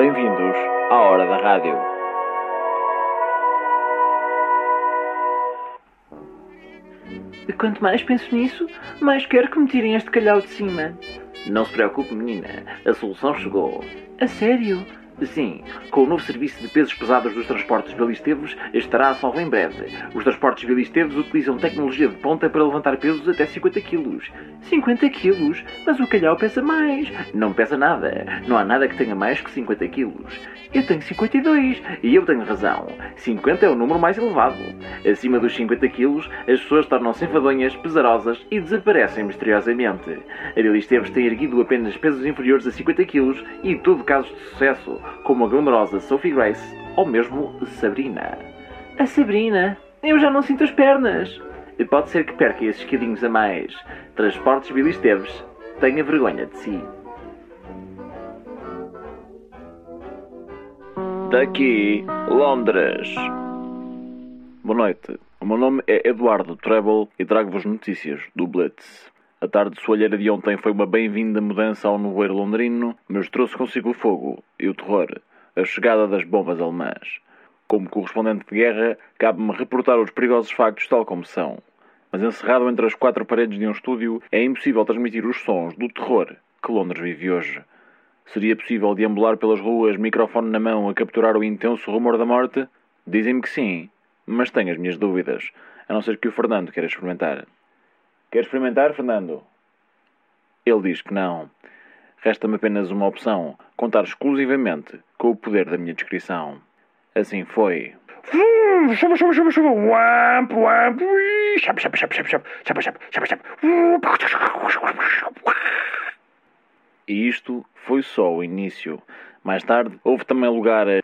Bem-vindos à Hora da Rádio. Quanto mais penso nisso, mais quero que me tirem este calhau de cima. Não se preocupe, menina. A solução chegou. A sério? Sim, com o novo serviço de pesos pesados dos transportes Esteves estará a salvo em breve. Os transportes Esteves utilizam tecnologia de ponta para levantar pesos até 50 kg. 50 kg? Mas o calhau pesa mais. Não pesa nada. Não há nada que tenha mais que 50 kg. Eu tenho 52. E eu tenho razão. 50 é o número mais elevado. Acima dos 50 kg, as pessoas tornam-se enfadonhas, pesarosas e desaparecem misteriosamente. A Esteves tem erguido apenas pesos inferiores a 50 kg e tudo casos de sucesso como a glamourosa Sophie Grace ou mesmo Sabrina. A Sabrina? Eu já não sinto as pernas. Pode ser que perca esses quilinhos a mais. Transportes Billy Esteves, tenha vergonha de si. Daqui, Londres. Boa noite. O meu nome é Eduardo Treble e trago-vos notícias do Blitz. A tarde soalheira de ontem foi uma bem-vinda mudança ao nevoeiro londrino, mas trouxe consigo o fogo e o terror, a chegada das bombas alemãs. Como correspondente de guerra, cabe-me reportar os perigosos factos tal como são. Mas encerrado entre as quatro paredes de um estúdio, é impossível transmitir os sons do terror que Londres vive hoje. Seria possível deambular pelas ruas, microfone na mão, a capturar o intenso rumor da morte? Dizem-me que sim, mas tenho as minhas dúvidas, a não ser que o Fernando queira experimentar. Quer experimentar, Fernando? Ele diz que não. Resta-me apenas uma opção: contar exclusivamente com o poder da minha descrição. Assim foi. E isto foi só o início. Mais tarde, houve também lugar a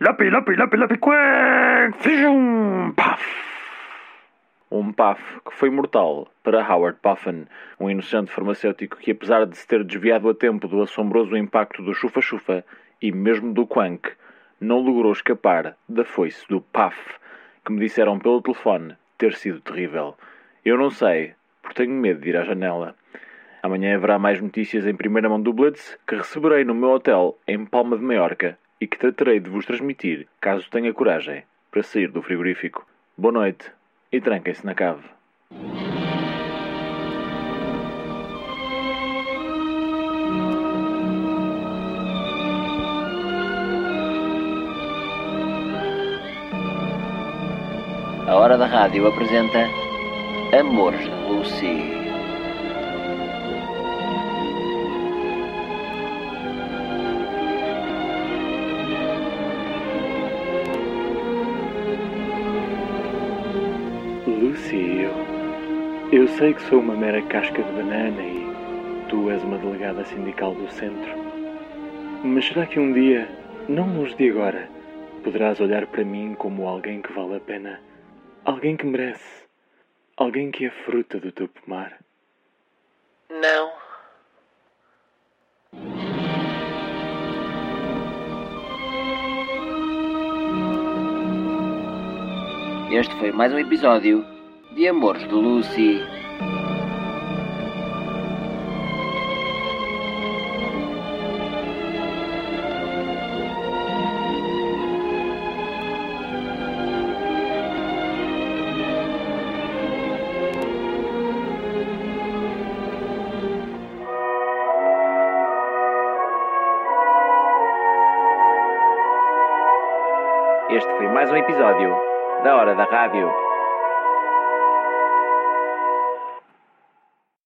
Lapi, Lapi, Lapi, Lapi, Quang, Fijum, Paf um PAF que foi mortal para Howard Puffin, um inocente farmacêutico que, apesar de se ter desviado a tempo do assombroso impacto do chufa-chufa e mesmo do Quank, não logrou escapar da foice do PAF, que me disseram pelo telefone ter sido terrível. Eu não sei, porque tenho medo de ir à janela. Amanhã haverá mais notícias em primeira mão do Blitz que receberei no meu hotel em Palma de Maiorca e que tratarei de vos transmitir caso tenha coragem para sair do frigorífico. Boa noite e tranquem-se na cave. A Hora da Rádio apresenta Amores de Lucy. Lucy, eu. Eu sei que sou uma mera casca de banana e tu és uma delegada sindical do centro. Mas será que um dia, não nos de agora, poderás olhar para mim como alguém que vale a pena? Alguém que merece? Alguém que é fruta do teu pomar? Não. Este foi mais um episódio de Amores de Lucy. Este foi mais um episódio da Hora da Rádio.